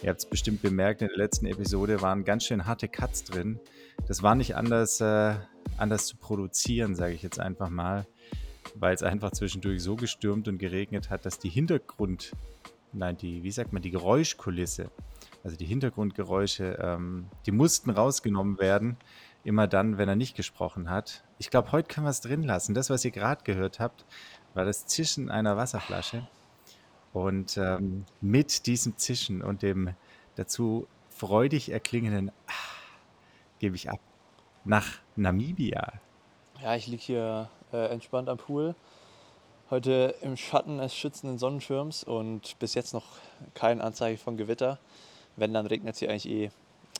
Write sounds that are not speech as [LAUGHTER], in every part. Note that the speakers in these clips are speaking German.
Ihr habt es bestimmt bemerkt, in der letzten Episode waren ganz schön harte Cuts drin. Das war nicht anders, äh, anders zu produzieren, sage ich jetzt einfach mal, weil es einfach zwischendurch so gestürmt und geregnet hat, dass die Hintergrund, nein, die, wie sagt man, die Geräuschkulisse, also die Hintergrundgeräusche, ähm, die mussten rausgenommen werden, immer dann, wenn er nicht gesprochen hat. Ich glaube, heute können wir es drin lassen. Das, was ihr gerade gehört habt, war das Zischen einer Wasserflasche. Und ähm, mit diesem Zischen und dem dazu freudig erklingenden ah, gebe ich ab nach Namibia. Ja, ich liege hier äh, entspannt am Pool. Heute im Schatten des schützenden Sonnenschirms und bis jetzt noch kein Anzeichen von Gewitter. Wenn, dann regnet es hier eigentlich eh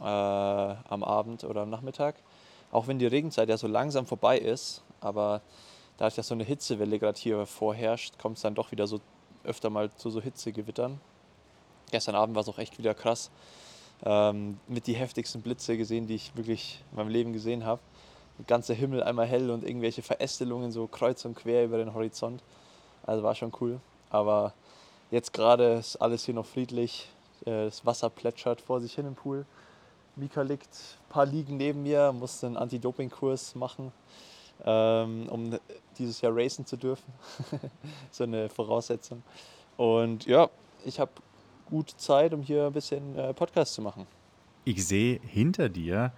äh, am Abend oder am Nachmittag. Auch wenn die Regenzeit ja so langsam vorbei ist, aber dadurch, dass so eine Hitzewelle gerade hier vorherrscht, kommt es dann doch wieder so öfter mal zu so Hitzegewittern. Gestern Abend war es auch echt wieder krass. Ähm, mit die heftigsten Blitze gesehen, die ich wirklich in meinem Leben gesehen habe. Der ganze Himmel einmal hell und irgendwelche Verästelungen so kreuz und quer über den Horizont. Also war schon cool. Aber jetzt gerade ist alles hier noch friedlich. Äh, das Wasser plätschert vor sich hin im Pool. Mika liegt ein paar Liegen neben mir, musste einen Anti-Doping-Kurs machen, ähm, um dieses Jahr racen zu dürfen. [LAUGHS] so eine Voraussetzung. Und ja, ich habe gut Zeit, um hier ein bisschen äh, Podcast zu machen. Ich sehe hinter dir,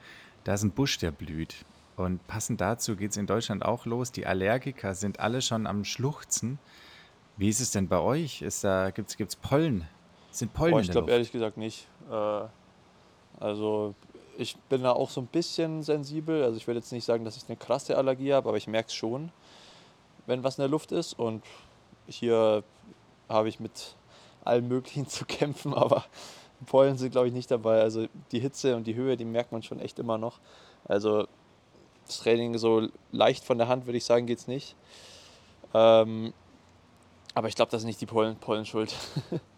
da ist ein Busch, der blüht. Und passend dazu geht es in Deutschland auch los. Die Allergiker sind alle schon am Schluchzen. Wie ist es denn bei euch? Gibt es Pollen? Sind Pollen Boah, ich glaube ehrlich gesagt nicht. Äh, also ich bin da auch so ein bisschen sensibel. Also ich will jetzt nicht sagen, dass ich eine krasse Allergie habe, aber ich merke es schon, wenn was in der Luft ist. Und hier habe ich mit allem Möglichen [LAUGHS] zu kämpfen, aber Pollen sind, glaube ich, nicht dabei. Also die Hitze und die Höhe, die merkt man schon echt immer noch. Also das Training so leicht von der Hand, würde ich sagen, geht es nicht. Ähm, aber ich glaube, das ist nicht die Pollen, Pollen schuld. [LAUGHS]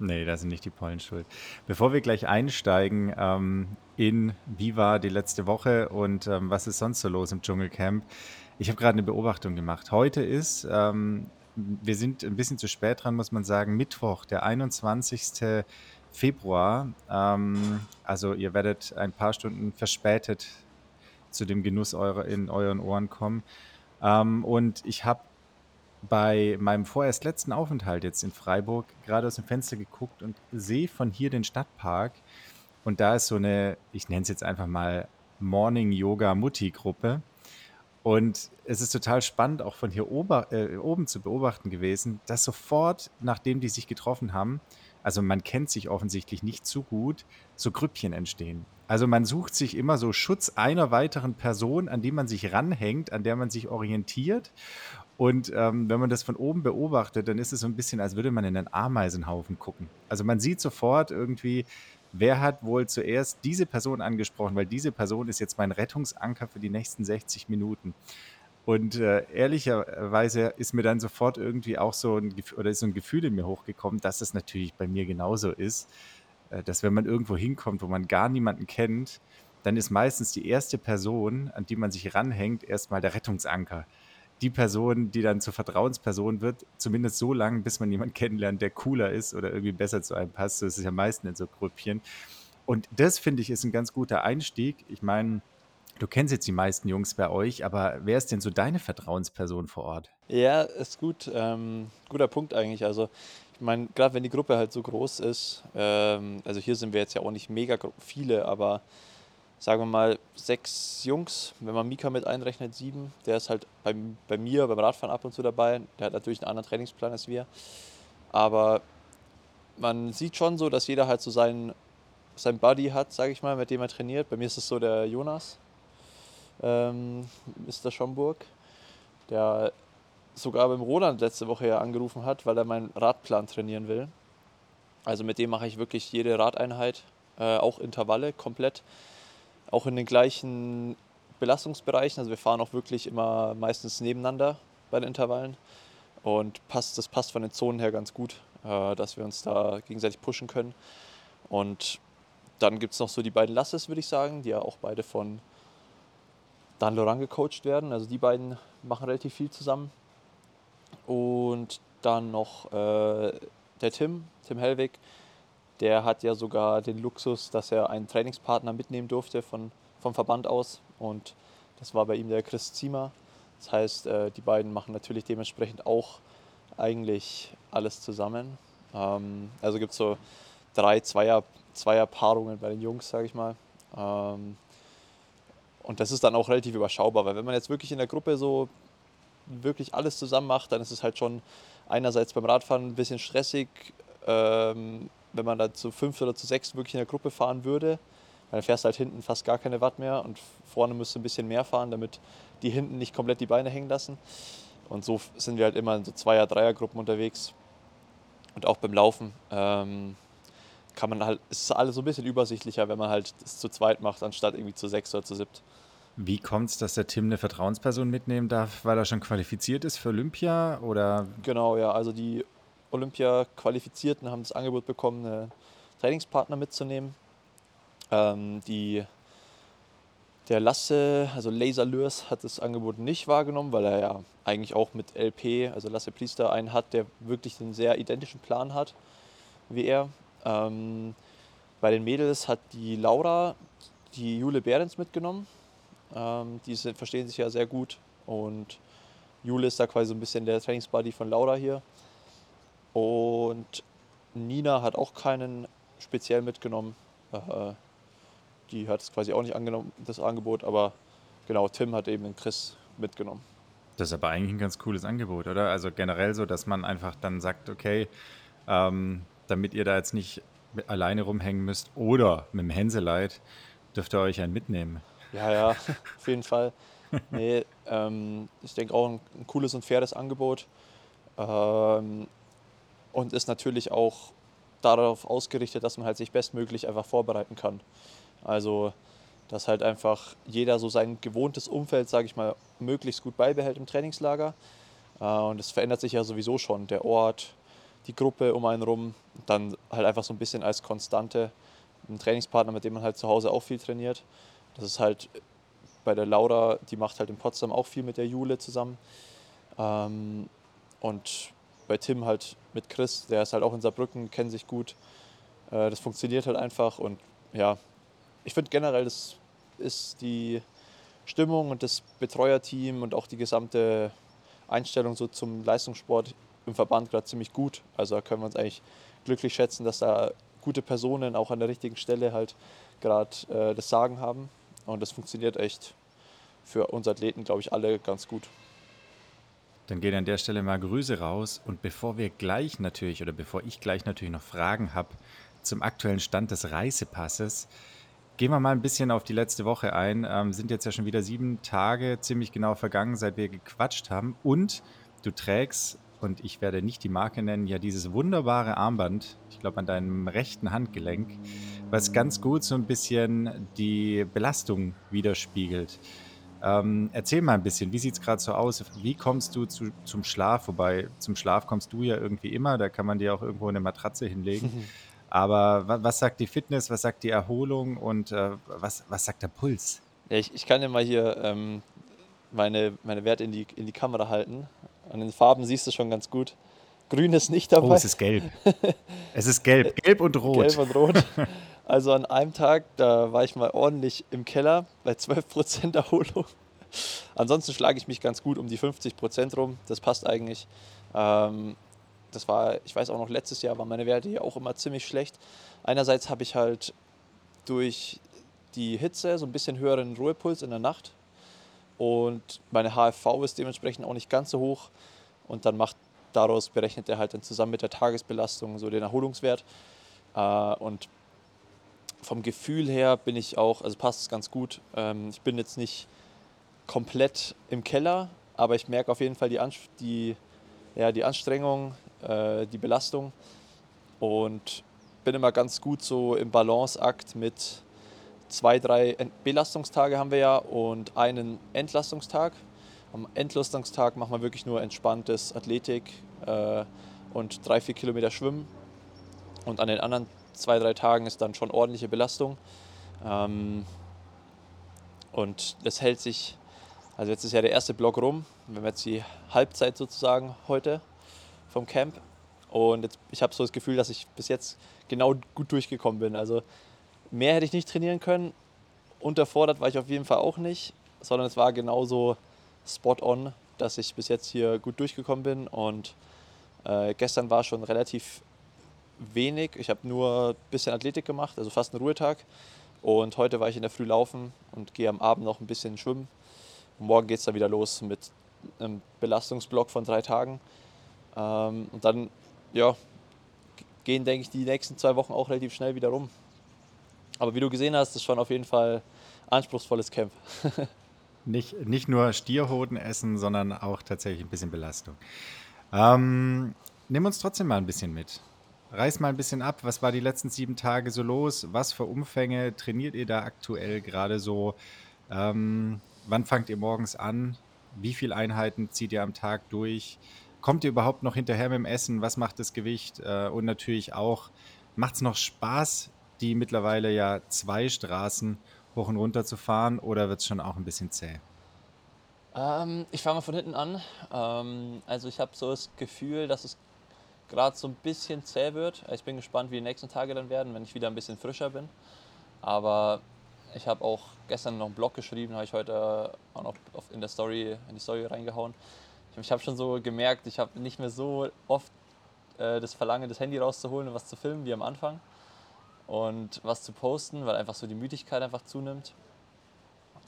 Nee, da sind nicht die Pollen schuld. Bevor wir gleich einsteigen ähm, in wie war die letzte Woche und ähm, was ist sonst so los im Dschungelcamp, ich habe gerade eine Beobachtung gemacht. Heute ist, ähm, wir sind ein bisschen zu spät dran, muss man sagen, Mittwoch, der 21. Februar. Ähm, also ihr werdet ein paar Stunden verspätet zu dem Genuss eure, in euren Ohren kommen. Ähm, und ich habe bei meinem vorerst letzten Aufenthalt jetzt in Freiburg gerade aus dem Fenster geguckt und sehe von hier den Stadtpark. Und da ist so eine, ich nenne es jetzt einfach mal Morning Yoga Mutti Gruppe. Und es ist total spannend, auch von hier ober, äh, oben zu beobachten gewesen, dass sofort, nachdem die sich getroffen haben, also man kennt sich offensichtlich nicht zu gut, so Grüppchen entstehen. Also man sucht sich immer so Schutz einer weiteren Person, an die man sich ranhängt, an der man sich orientiert. Und ähm, wenn man das von oben beobachtet, dann ist es so ein bisschen, als würde man in einen Ameisenhaufen gucken. Also man sieht sofort irgendwie, wer hat wohl zuerst diese Person angesprochen, weil diese Person ist jetzt mein Rettungsanker für die nächsten 60 Minuten. Und äh, ehrlicherweise ist mir dann sofort irgendwie auch so ein, oder ist so ein Gefühl in mir hochgekommen, dass es natürlich bei mir genauso ist, äh, dass wenn man irgendwo hinkommt, wo man gar niemanden kennt, dann ist meistens die erste Person, an die man sich ranhängt, erstmal der Rettungsanker die Person, die dann zur Vertrauensperson wird, zumindest so lange, bis man jemanden kennenlernt, der cooler ist oder irgendwie besser zu einem passt. So ist es ja meistens in so Grüppchen. Und das finde ich ist ein ganz guter Einstieg. Ich meine, du kennst jetzt die meisten Jungs bei euch, aber wer ist denn so deine Vertrauensperson vor Ort? Ja, ist gut. Ähm, guter Punkt eigentlich. Also, ich meine, gerade wenn die Gruppe halt so groß ist, ähm, also hier sind wir jetzt ja auch nicht mega viele, aber sagen wir mal, sechs Jungs, wenn man Mika mit einrechnet, sieben. Der ist halt bei, bei mir beim Radfahren ab und zu dabei. Der hat natürlich einen anderen Trainingsplan als wir. Aber man sieht schon so, dass jeder halt so seinen, seinen Buddy hat, sage ich mal, mit dem er trainiert. Bei mir ist es so der Jonas, ähm, Mr. Schomburg, der sogar beim Roland letzte Woche ja angerufen hat, weil er meinen Radplan trainieren will. Also mit dem mache ich wirklich jede Radeinheit, äh, auch Intervalle komplett auch in den gleichen Belastungsbereichen. Also wir fahren auch wirklich immer meistens nebeneinander bei den Intervallen. Und passt, das passt von den Zonen her ganz gut, äh, dass wir uns da gegenseitig pushen können. Und dann gibt es noch so die beiden Lasses, würde ich sagen, die ja auch beide von Dan Laurent gecoacht werden. Also die beiden machen relativ viel zusammen. Und dann noch äh, der Tim, Tim Hellwig, der hat ja sogar den Luxus, dass er einen Trainingspartner mitnehmen durfte von, vom Verband aus. Und das war bei ihm der Chris Ziemer. Das heißt, äh, die beiden machen natürlich dementsprechend auch eigentlich alles zusammen. Ähm, also gibt es so drei Zweier, Zweierpaarungen bei den Jungs, sage ich mal. Ähm, und das ist dann auch relativ überschaubar, weil wenn man jetzt wirklich in der Gruppe so wirklich alles zusammen macht, dann ist es halt schon einerseits beim Radfahren ein bisschen stressig, ähm, wenn man da zu fünf oder zu sechs wirklich in der Gruppe fahren würde. Dann fährst du halt hinten fast gar keine Watt mehr und vorne musst du ein bisschen mehr fahren, damit die hinten nicht komplett die Beine hängen lassen. Und so sind wir halt immer in so Zweier-, Dreier-Gruppen unterwegs. Und auch beim Laufen ähm, kann man halt, ist alles so ein bisschen übersichtlicher, wenn man halt es zu zweit macht, anstatt irgendwie zu sechs oder zu siebt. Wie kommt es, dass der Tim eine Vertrauensperson mitnehmen darf, weil er schon qualifiziert ist für Olympia? Oder? Genau, ja. Also die Olympia-Qualifizierten haben das Angebot bekommen, einen Trainingspartner mitzunehmen. Ähm, die, der Lasse, also Laser Lürs, hat das Angebot nicht wahrgenommen, weil er ja eigentlich auch mit LP, also Lasse Priester, einen hat, der wirklich einen sehr identischen Plan hat wie er. Ähm, bei den Mädels hat die Laura die Jule Behrens mitgenommen. Ähm, die verstehen sich ja sehr gut und Jule ist da quasi so ein bisschen der Trainingsbuddy von Laura hier. Und Nina hat auch keinen speziell mitgenommen. Äh, die hat es quasi auch nicht angenommen, das Angebot, aber genau, Tim hat eben den Chris mitgenommen. Das ist aber eigentlich ein ganz cooles Angebot, oder? Also generell so, dass man einfach dann sagt, okay, ähm, damit ihr da jetzt nicht alleine rumhängen müsst oder mit dem Hänseleit, dürft ihr euch einen mitnehmen. Ja, ja, [LAUGHS] auf jeden Fall. Nee, ähm, ich denke auch ein, ein, cooles und faires Angebot. Ähm, und ist natürlich auch darauf ausgerichtet, dass man halt sich bestmöglich einfach vorbereiten kann. Also, dass halt einfach jeder so sein gewohntes Umfeld, sage ich mal, möglichst gut beibehält im Trainingslager. Äh, und es verändert sich ja sowieso schon, der Ort, die Gruppe um einen rum, dann halt einfach so ein bisschen als Konstante ein Trainingspartner, mit dem man halt zu Hause auch viel trainiert. Das ist halt bei der Laura, die macht halt in Potsdam auch viel mit der Jule zusammen. Ähm, und bei Tim halt mit Chris, der ist halt auch in Saarbrücken, kennen sich gut. Äh, das funktioniert halt einfach und ja, ich finde generell, das ist die Stimmung und das Betreuerteam und auch die gesamte Einstellung so zum Leistungssport im Verband gerade ziemlich gut. Also da können wir uns eigentlich glücklich schätzen, dass da gute Personen auch an der richtigen Stelle halt gerade äh, das Sagen haben. Und das funktioniert echt für uns Athleten, glaube ich, alle ganz gut. Dann gehen an der Stelle mal Grüße raus. Und bevor wir gleich natürlich oder bevor ich gleich natürlich noch Fragen habe zum aktuellen Stand des Reisepasses, gehen wir mal ein bisschen auf die letzte Woche ein. Ähm, sind jetzt ja schon wieder sieben Tage ziemlich genau vergangen, seit wir gequatscht haben. Und du trägst, und ich werde nicht die Marke nennen, ja dieses wunderbare Armband, ich glaube an deinem rechten Handgelenk, was ganz gut so ein bisschen die Belastung widerspiegelt. Ähm, erzähl mal ein bisschen, wie sieht es gerade so aus? Wie kommst du zu, zum Schlaf? Wobei zum Schlaf kommst du ja irgendwie immer, da kann man dir auch irgendwo eine Matratze hinlegen. [LAUGHS] Aber was, was sagt die Fitness, was sagt die Erholung und äh, was, was sagt der Puls? Ja, ich, ich kann ja mal hier ähm, meine, meine Werte in die, in die Kamera halten. An den Farben siehst du schon ganz gut. Grün ist nicht dabei. Oh, es ist gelb. es ist gelb. Gelb und [LAUGHS] rot. Gelb und rot. [LAUGHS] Also an einem Tag, da war ich mal ordentlich im Keller bei 12% Erholung. Ansonsten schlage ich mich ganz gut um die 50% rum. Das passt eigentlich. Ähm, das war, ich weiß auch noch, letztes Jahr waren meine Werte hier auch immer ziemlich schlecht. Einerseits habe ich halt durch die Hitze so ein bisschen höheren Ruhepuls in der Nacht und meine HFV ist dementsprechend auch nicht ganz so hoch und dann macht daraus berechnet er halt dann zusammen mit der Tagesbelastung so den Erholungswert äh, und vom Gefühl her bin ich auch, also passt es ganz gut. Ähm, ich bin jetzt nicht komplett im Keller, aber ich merke auf jeden Fall die, Anst die, ja, die Anstrengung, äh, die Belastung und bin immer ganz gut so im Balanceakt mit zwei, drei Belastungstage haben wir ja und einen Entlastungstag. Am Entlastungstag machen wir wirklich nur entspanntes Athletik äh, und drei, vier Kilometer Schwimmen. Und an den anderen zwei, drei Tagen ist dann schon ordentliche Belastung. Ähm, und das hält sich, also jetzt ist ja der erste Block rum. Wir haben jetzt die Halbzeit sozusagen heute vom Camp. Und jetzt, ich habe so das Gefühl, dass ich bis jetzt genau gut durchgekommen bin. Also mehr hätte ich nicht trainieren können. Unterfordert war ich auf jeden Fall auch nicht, sondern es war genauso spot on, dass ich bis jetzt hier gut durchgekommen bin. Und äh, gestern war schon relativ wenig. Ich habe nur ein bisschen Athletik gemacht, also fast einen Ruhetag. Und heute war ich in der Früh laufen und gehe am Abend noch ein bisschen schwimmen. Und morgen geht es dann wieder los mit einem Belastungsblock von drei Tagen. Ähm, und dann ja, gehen, denke ich, die nächsten zwei Wochen auch relativ schnell wieder rum. Aber wie du gesehen hast, ist schon auf jeden Fall anspruchsvolles Camp. [LAUGHS] nicht, nicht nur Stierhoden essen, sondern auch tatsächlich ein bisschen Belastung. Ähm, nimm uns trotzdem mal ein bisschen mit. Reiß mal ein bisschen ab. Was war die letzten sieben Tage so los? Was für Umfänge trainiert ihr da aktuell gerade so? Ähm, wann fangt ihr morgens an? Wie viele Einheiten zieht ihr am Tag durch? Kommt ihr überhaupt noch hinterher mit dem Essen? Was macht das Gewicht? Äh, und natürlich auch, macht es noch Spaß, die mittlerweile ja zwei Straßen hoch und runter zu fahren oder wird es schon auch ein bisschen zäh? Ähm, ich fange mal von hinten an. Ähm, also ich habe so das Gefühl, dass es gerade so ein bisschen zäh wird. Ich bin gespannt, wie die nächsten Tage dann werden, wenn ich wieder ein bisschen frischer bin. Aber ich habe auch gestern noch einen Blog geschrieben, habe ich heute auch noch in, der Story, in die Story reingehauen. Ich habe schon so gemerkt, ich habe nicht mehr so oft äh, das Verlangen, das Handy rauszuholen und was zu filmen wie am Anfang und was zu posten, weil einfach so die Müdigkeit einfach zunimmt.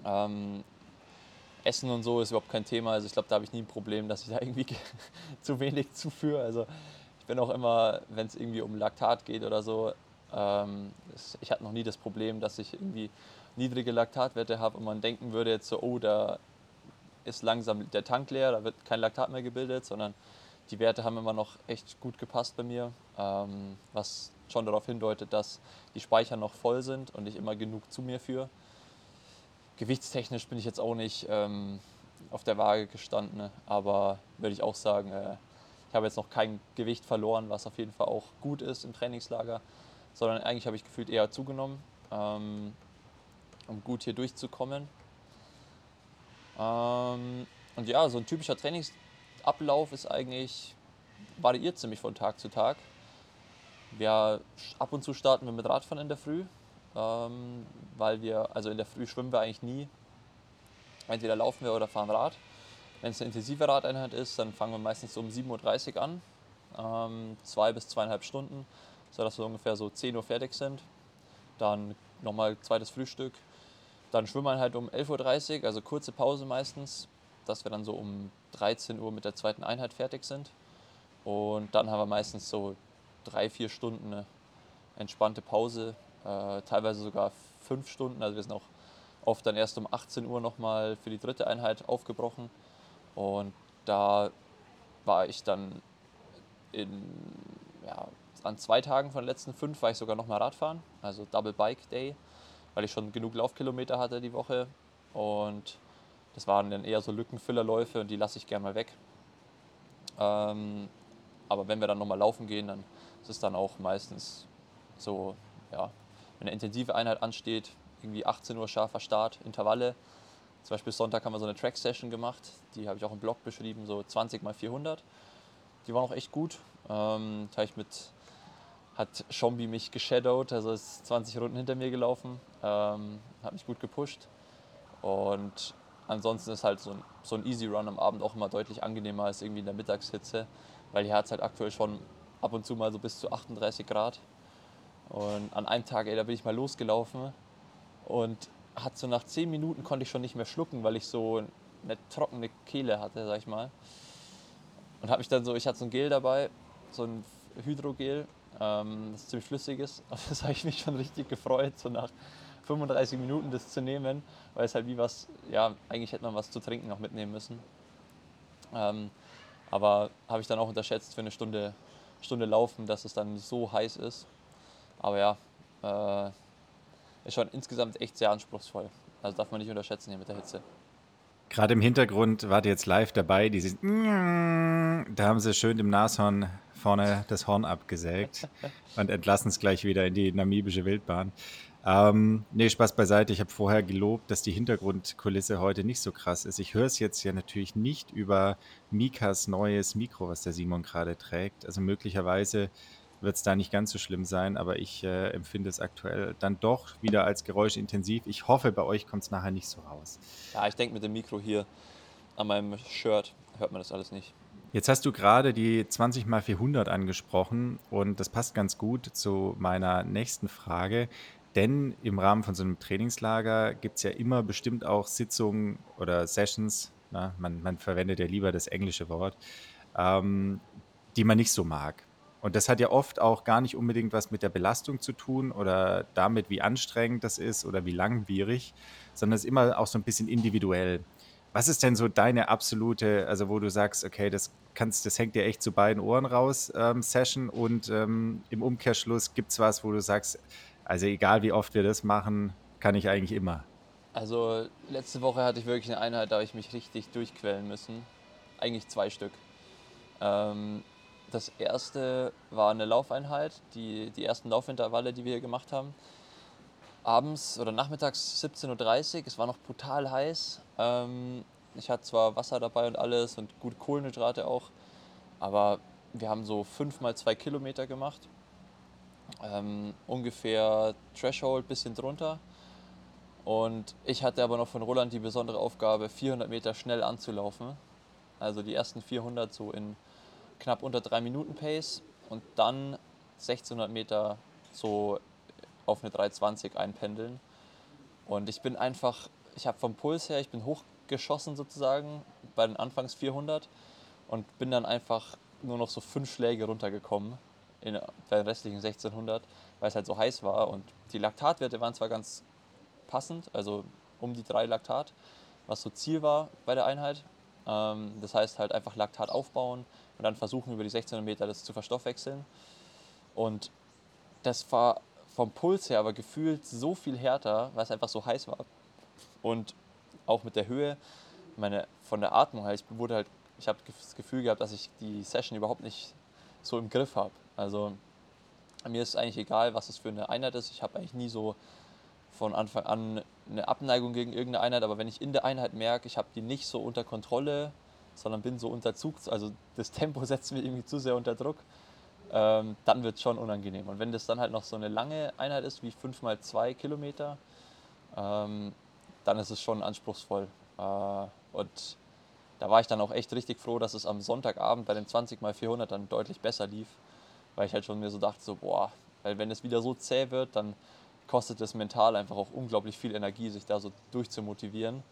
Ähm, Essen und so ist überhaupt kein Thema. Also ich glaube, da habe ich nie ein Problem, dass ich da [LAUGHS] irgendwie [LAUGHS] zu wenig zuführe. Also bin auch immer, wenn es irgendwie um Laktat geht oder so, ähm, ich hatte noch nie das Problem, dass ich irgendwie niedrige Laktatwerte habe und man denken würde jetzt so, oh, da ist langsam der Tank leer, da wird kein Laktat mehr gebildet, sondern die Werte haben immer noch echt gut gepasst bei mir, ähm, was schon darauf hindeutet, dass die Speicher noch voll sind und ich immer genug zu mir führe. Gewichtstechnisch bin ich jetzt auch nicht ähm, auf der Waage gestanden, aber würde ich auch sagen, äh, ich habe jetzt noch kein Gewicht verloren, was auf jeden Fall auch gut ist im Trainingslager, sondern eigentlich habe ich gefühlt eher zugenommen, ähm, um gut hier durchzukommen. Ähm, und ja, so ein typischer Trainingsablauf ist eigentlich, variiert ziemlich von Tag zu Tag. Wir, ab und zu starten wir mit Radfahren in der Früh, ähm, weil wir, also in der Früh schwimmen wir eigentlich nie. Entweder laufen wir oder fahren Rad. Wenn es eine intensive Radeinheit ist, dann fangen wir meistens um 7.30 Uhr an, ähm, zwei bis zweieinhalb Stunden, sodass wir ungefähr so 10 Uhr fertig sind. Dann nochmal zweites Frühstück. Dann schwimmen wir halt um 11.30 Uhr, also kurze Pause meistens, dass wir dann so um 13 Uhr mit der zweiten Einheit fertig sind. Und dann haben wir meistens so drei, vier Stunden eine entspannte Pause, äh, teilweise sogar fünf Stunden. Also wir sind auch oft dann erst um 18 Uhr nochmal für die dritte Einheit aufgebrochen. Und da war ich dann in, ja, an zwei Tagen von den letzten fünf war ich sogar nochmal Radfahren, also Double Bike Day, weil ich schon genug Laufkilometer hatte die Woche. Und das waren dann eher so Lückenfüllerläufe und die lasse ich gerne mal weg. Ähm, aber wenn wir dann nochmal laufen gehen, dann ist es dann auch meistens so, ja, wenn eine intensive Einheit ansteht, irgendwie 18 Uhr scharfer Start, Intervalle. Zum Beispiel Sonntag haben wir so eine Track-Session gemacht, die habe ich auch im Blog beschrieben, so 20 mal 400. Die war noch echt gut. Ähm, da ich mit, hat Schombi mich geshadowed, also ist 20 Runden hinter mir gelaufen, ähm, hat mich gut gepusht. Und ansonsten ist halt so ein, so ein Easy Run am Abend auch immer deutlich angenehmer als irgendwie in der Mittagshitze, weil hier hat es halt aktuell schon ab und zu mal so bis zu 38 Grad. Und an einem Tag, ey, da bin ich mal losgelaufen und hat so nach 10 Minuten konnte ich schon nicht mehr schlucken, weil ich so eine trockene Kehle hatte, sag ich mal. Und habe mich dann so, ich hatte so ein Gel dabei, so ein Hydrogel, ähm, das ziemlich flüssig ist. Und [LAUGHS] das habe ich mich schon richtig gefreut, so nach 35 Minuten das zu nehmen, weil es halt wie was, ja, eigentlich hätte man was zu trinken noch mitnehmen müssen. Ähm, aber habe ich dann auch unterschätzt für eine Stunde, Stunde Laufen, dass es dann so heiß ist. Aber ja, äh, ist schon insgesamt echt sehr anspruchsvoll. Also darf man nicht unterschätzen hier mit der Hitze. Gerade im Hintergrund wart ihr jetzt live dabei. Die sind, da haben sie schön im Nashorn vorne das Horn abgesägt [LAUGHS] und entlassen es gleich wieder in die namibische Wildbahn. Ähm, nee, Spaß beiseite. Ich habe vorher gelobt, dass die Hintergrundkulisse heute nicht so krass ist. Ich höre es jetzt ja natürlich nicht über Mikas neues Mikro, was der Simon gerade trägt. Also möglicherweise wird es da nicht ganz so schlimm sein, aber ich äh, empfinde es aktuell dann doch wieder als geräuschintensiv. Ich hoffe, bei euch kommt es nachher nicht so raus. Ja, ich denke mit dem Mikro hier an meinem Shirt hört man das alles nicht. Jetzt hast du gerade die 20 x 400 angesprochen und das passt ganz gut zu meiner nächsten Frage. Denn im Rahmen von so einem Trainingslager gibt es ja immer bestimmt auch Sitzungen oder Sessions, na, man, man verwendet ja lieber das englische Wort, ähm, die man nicht so mag. Und das hat ja oft auch gar nicht unbedingt was mit der Belastung zu tun oder damit, wie anstrengend das ist oder wie langwierig, sondern es ist immer auch so ein bisschen individuell. Was ist denn so deine absolute, also wo du sagst, okay, das kannst, das hängt dir echt zu beiden Ohren raus, ähm, Session und ähm, im Umkehrschluss gibt es was, wo du sagst, also egal wie oft wir das machen, kann ich eigentlich immer. Also letzte Woche hatte ich wirklich eine Einheit, da habe ich mich richtig durchquellen müssen. Eigentlich zwei Stück. Ähm, das erste war eine Laufeinheit, die, die ersten Laufintervalle, die wir hier gemacht haben. Abends oder nachmittags 17.30 Uhr, es war noch brutal heiß. Ähm, ich hatte zwar Wasser dabei und alles und gut Kohlenhydrate auch, aber wir haben so fünf mal zwei Kilometer gemacht ähm, ungefähr Threshold, bisschen drunter. Und ich hatte aber noch von Roland die besondere Aufgabe, 400 Meter schnell anzulaufen. Also die ersten 400 so in knapp unter 3 Minuten Pace und dann 1600 Meter so auf eine 320 einpendeln. Und ich bin einfach, ich habe vom Puls her, ich bin hochgeschossen sozusagen bei den Anfangs 400 und bin dann einfach nur noch so fünf Schläge runtergekommen in, bei den restlichen 1600, weil es halt so heiß war. Und die Laktatwerte waren zwar ganz passend, also um die drei Laktat, was so Ziel war bei der Einheit. Ähm, das heißt halt einfach Laktat aufbauen und dann versuchen über die 1600 Meter das zu verstoffwechseln. Und das war vom Puls her aber gefühlt so viel härter, weil es einfach so heiß war. Und auch mit der Höhe, meine, von der Atmung her, ich wurde halt, ich habe das Gefühl gehabt, dass ich die Session überhaupt nicht so im Griff habe. Also mir ist eigentlich egal, was es für eine Einheit ist. Ich habe eigentlich nie so von Anfang an eine Abneigung gegen irgendeine Einheit, aber wenn ich in der Einheit merke, ich habe die nicht so unter Kontrolle, sondern bin so unter Zug, also das Tempo [LAUGHS] setzt mich irgendwie zu sehr unter Druck, ähm, dann wird es schon unangenehm. Und wenn das dann halt noch so eine lange Einheit ist, wie 5 mal 2 Kilometer, ähm, dann ist es schon anspruchsvoll. Äh, und da war ich dann auch echt richtig froh, dass es am Sonntagabend bei den 20 mal 400 dann deutlich besser lief weil ich halt schon mir so dachte, so, boah, weil wenn es wieder so zäh wird, dann kostet es mental einfach auch unglaublich viel Energie, sich da so durchzumotivieren.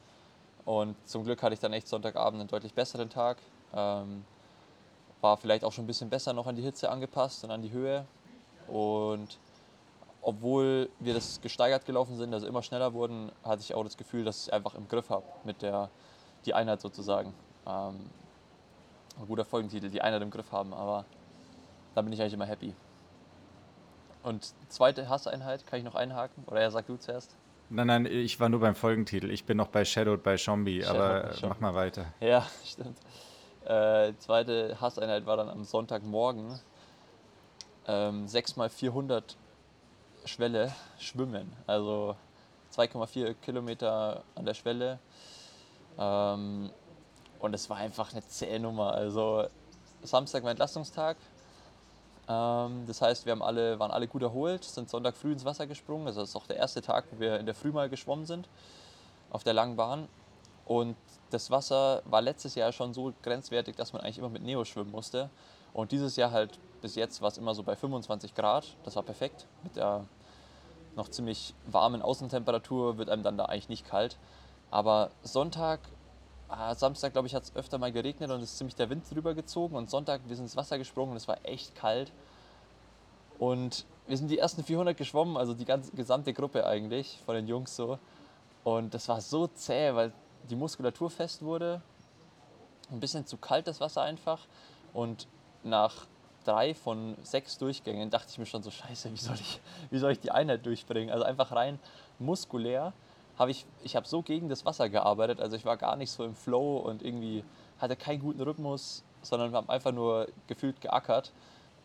Und zum Glück hatte ich dann echt Sonntagabend einen deutlich besseren Tag. Ähm, war vielleicht auch schon ein bisschen besser noch an die Hitze angepasst und an die Höhe. Und obwohl wir das gesteigert gelaufen sind, also immer schneller wurden, hatte ich auch das Gefühl, dass ich einfach im Griff habe mit der die Einheit sozusagen. Ähm, ein guter Folgentitel, die Einheit im Griff haben, aber da bin ich eigentlich immer happy. Und zweite Hasseinheit, kann ich noch einhaken? Oder ja, sag du zuerst. Nein, nein, ich war nur beim Folgentitel. Ich bin noch bei Shadowed bei Zombie, aber Shadow. mach mal weiter. Ja, [LAUGHS] stimmt. Äh, zweite Hasseinheit war dann am Sonntagmorgen. Ähm, 6 x 400 Schwelle schwimmen. Also 2,4 Kilometer an der Schwelle. Ähm, und es war einfach eine zähe Nummer. Also Samstag war Entlastungstag, das heißt, wir haben alle, waren alle gut erholt, sind Sonntag früh ins Wasser gesprungen. Also das ist auch der erste Tag, wo wir in der Früh mal geschwommen sind, auf der langen Bahn. Und das Wasser war letztes Jahr schon so grenzwertig, dass man eigentlich immer mit Neo schwimmen musste. Und dieses Jahr halt bis jetzt war es immer so bei 25 Grad. Das war perfekt. Mit der noch ziemlich warmen Außentemperatur wird einem dann da eigentlich nicht kalt. Aber Sonntag Samstag, glaube ich, hat es öfter mal geregnet und es ist ziemlich der Wind drüber gezogen. Und Sonntag, wir sind ins Wasser gesprungen und es war echt kalt. Und wir sind die ersten 400 geschwommen, also die ganze gesamte Gruppe eigentlich, von den Jungs so. Und das war so zäh, weil die Muskulatur fest wurde. Ein bisschen zu kalt das Wasser einfach. Und nach drei von sechs Durchgängen dachte ich mir schon so, scheiße, wie soll ich, wie soll ich die Einheit durchbringen? Also einfach rein muskulär habe ich, ich habe so gegen das Wasser gearbeitet, also ich war gar nicht so im Flow und irgendwie hatte keinen guten Rhythmus, sondern habe einfach nur gefühlt geackert.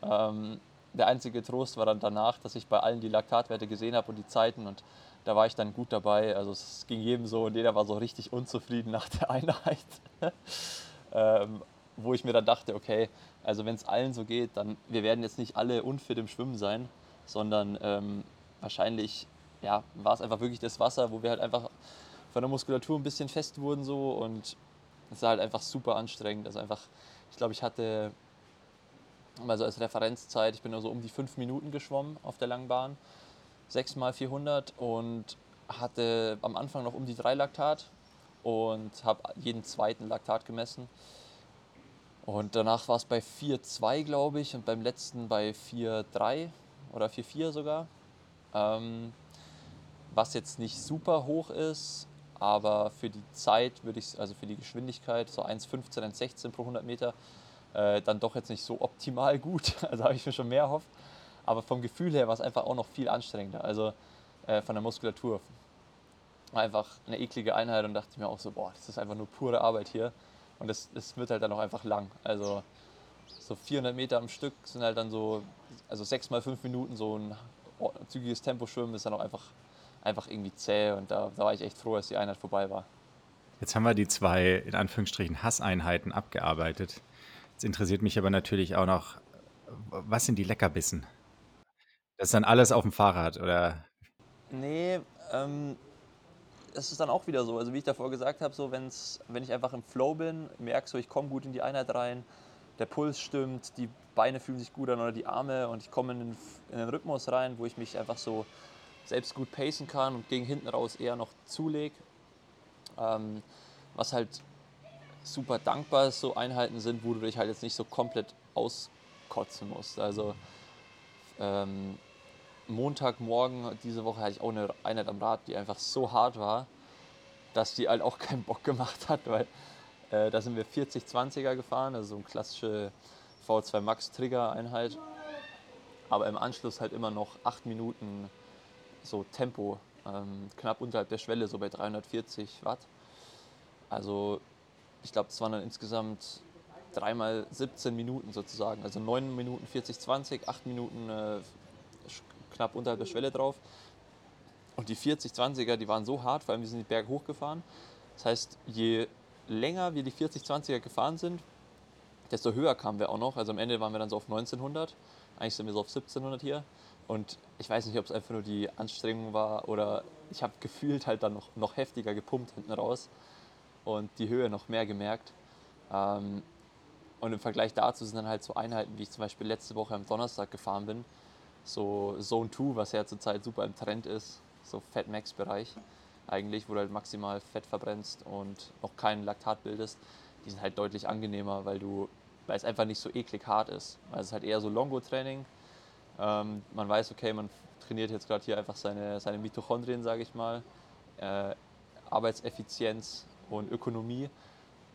Ähm, der einzige Trost war dann danach, dass ich bei allen die Laktatwerte gesehen habe und die Zeiten und da war ich dann gut dabei. Also es ging jedem so und jeder war so richtig unzufrieden nach der [LAUGHS] Einheit. ähm, wo ich mir dann dachte, okay, also wenn es allen so geht, dann wir werden jetzt nicht alle unfit im Schwimmen sein, sondern ähm, wahrscheinlich ja, war es einfach wirklich das Wasser, wo wir halt einfach von der Muskulatur ein bisschen fest wurden so und es war halt einfach super anstrengend. Also einfach, ich glaube, ich hatte also als Referenzzeit, ich bin also um die fünf Minuten geschwommen auf der Langbahn, 6 mal 400 und hatte am Anfang noch um die drei Laktat und habe jeden zweiten Laktat gemessen. Und danach war es bei 4,2, glaube ich, und beim letzten bei 4,3 oder 4,4 sogar. Ähm, was jetzt nicht super hoch ist, aber für die Zeit würde ich, also für die Geschwindigkeit, so 1,15, 1,16 pro 100 Meter, äh, dann doch jetzt nicht so optimal gut. [LAUGHS] Also habe ich mir schon mehr erhofft. Aber vom Gefühl her war es einfach auch noch viel anstrengender. Also äh, von der Muskulatur. Einfach eine eklige Einheit und dachte mir auch so, boah, das ist einfach nur pure Arbeit hier. Und das, das wird halt dann auch einfach lang. Also so 400 Meter am Stück sind halt dann so, also sechs mal fünf Minuten so ein zügiges Temposchwimmen ist dann auch einfach, einfach irgendwie zäh. Und da, da war ich echt froh, dass die Einheit vorbei war. Jetzt haben wir die zwei, in Anführungsstrichen, Hasseinheiten abgearbeitet. Jetzt interessiert mich aber natürlich auch noch, was sind die Leckerbissen? Das ist dann alles auf dem Fahrrad, oder? Nee, ähm, das ist dann auch wieder so. Also wie ich davor gesagt habe, so wenn's, wenn ich einfach im Flow bin, merke so, ich komme gut in die Einheit rein, der Puls stimmt, die Beine fühlen sich gut an oder die Arme und ich komme in, in den Rhythmus rein, wo ich mich einfach so selbst gut pacen kann und gegen hinten raus eher noch zulege. Ähm, was halt super dankbar ist, so Einheiten sind, wo du dich halt jetzt nicht so komplett auskotzen musst. Also ähm, Montagmorgen diese Woche hatte ich auch eine Einheit am Rad, die einfach so hart war, dass die halt auch keinen Bock gemacht hat, weil äh, da sind wir 40-20er gefahren, also so eine klassische V2 Max Trigger Einheit. Aber im Anschluss halt immer noch 8 Minuten so Tempo, ähm, knapp unterhalb der Schwelle, so bei 340 Watt. Also ich glaube, es waren dann insgesamt dreimal 17 Minuten sozusagen. Also 9 Minuten 40, 20, 8 Minuten äh, knapp unterhalb der Schwelle drauf. Und die 40, 20er, die waren so hart, vor allem wir sind die Berge hochgefahren. Das heißt, je länger wir die 40, 20er gefahren sind, desto höher kamen wir auch noch. Also am Ende waren wir dann so auf 1900. Eigentlich sind wir so auf 1700 hier. Und ich weiß nicht, ob es einfach nur die Anstrengung war oder ich habe gefühlt halt dann noch, noch heftiger gepumpt hinten raus und die Höhe noch mehr gemerkt. Ähm, und im Vergleich dazu sind dann halt so Einheiten, wie ich zum Beispiel letzte Woche am Donnerstag gefahren bin, so Zone 2, was ja zurzeit super im Trend ist, so Fat Max Bereich eigentlich, wo du halt maximal Fett verbrennst und noch keinen Laktat bildest, die sind halt deutlich angenehmer, weil du, weil es einfach nicht so eklig hart ist. Weil es ist halt eher so Longo-Training. Ähm, man weiß, okay, man trainiert jetzt gerade hier einfach seine, seine Mitochondrien, sage ich mal, äh, Arbeitseffizienz und Ökonomie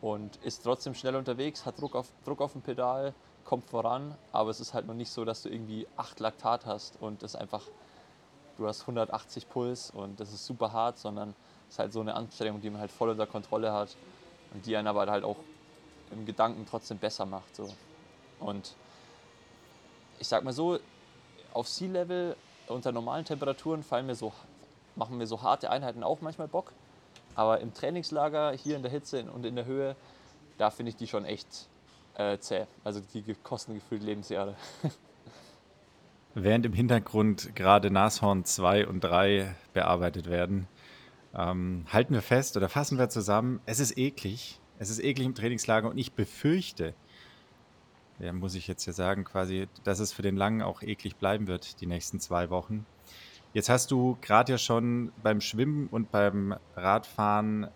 und ist trotzdem schnell unterwegs, hat Druck auf, Druck auf dem Pedal, kommt voran, aber es ist halt noch nicht so, dass du irgendwie 8 Laktat hast und das einfach, du hast 180 Puls und das ist super hart, sondern es ist halt so eine Anstrengung, die man halt voll unter Kontrolle hat und die einen aber halt auch im Gedanken trotzdem besser macht. So. Und ich sag mal so, auf Sea-Level unter normalen Temperaturen fallen mir so, machen mir so harte Einheiten auch manchmal Bock. Aber im Trainingslager, hier in der Hitze und in der Höhe, da finde ich die schon echt äh, zäh. Also die kosten gefühlt Lebensjahre. [LAUGHS] Während im Hintergrund gerade Nashorn 2 und 3 bearbeitet werden, ähm, halten wir fest oder fassen wir zusammen, es ist eklig. Es ist eklig im Trainingslager und ich befürchte, ja, muss ich jetzt ja sagen, quasi, dass es für den Langen auch eklig bleiben wird, die nächsten zwei Wochen. Jetzt hast du gerade ja schon beim Schwimmen und beim Radfahren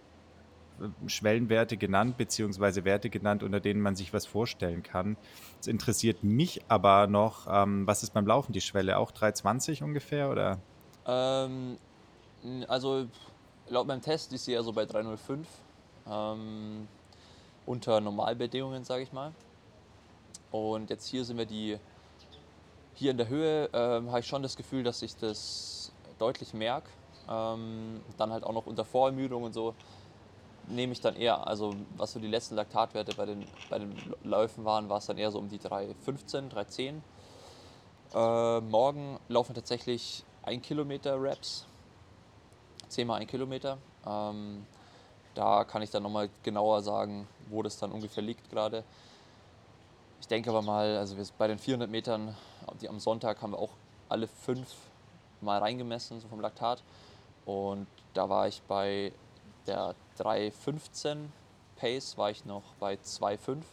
Schwellenwerte genannt, beziehungsweise Werte genannt, unter denen man sich was vorstellen kann. Es interessiert mich aber noch, ähm, was ist beim Laufen die Schwelle? Auch 320 ungefähr, oder? Ähm, also laut meinem Test ist sie ja so bei 305. Ähm, unter Normalbedingungen, sage ich mal. Und jetzt hier sind wir die, hier in der Höhe, äh, habe ich schon das Gefühl, dass ich das deutlich merke. Ähm, dann halt auch noch unter Vorermüdung und so nehme ich dann eher, also was so die letzten Laktatwerte bei den, bei den Läufen waren, war es dann eher so um die 3,15, 3,10. Äh, morgen laufen tatsächlich 1 Kilometer Raps. 10 mal 1 Kilometer. Ähm, da kann ich dann nochmal genauer sagen, wo das dann ungefähr liegt gerade. Ich denke aber mal, also wir, bei den 400 Metern, die am Sonntag haben wir auch alle fünf mal reingemessen, so vom Laktat. Und da war ich bei der 3,15 Pace, war ich noch bei 2,5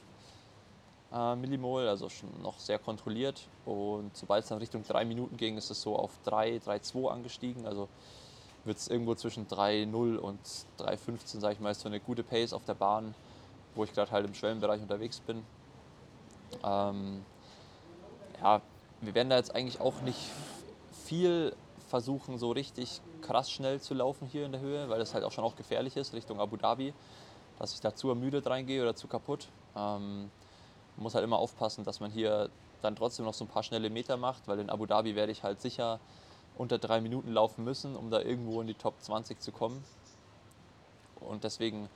äh, Millimol, also schon noch sehr kontrolliert. Und sobald es dann Richtung 3 Minuten ging, ist es so auf 3, 3,2 angestiegen. Also wird es irgendwo zwischen 3,0 und 3,15, sage ich mal, ist so eine gute Pace auf der Bahn, wo ich gerade halt im Schwellenbereich unterwegs bin. Ähm, ja, wir werden da jetzt eigentlich auch nicht viel versuchen, so richtig krass schnell zu laufen hier in der Höhe, weil das halt auch schon auch gefährlich ist, Richtung Abu Dhabi, dass ich da zu ermüdet reingehe oder zu kaputt. Ähm, muss halt immer aufpassen, dass man hier dann trotzdem noch so ein paar schnelle Meter macht, weil in Abu Dhabi werde ich halt sicher unter drei Minuten laufen müssen, um da irgendwo in die Top 20 zu kommen. Und deswegen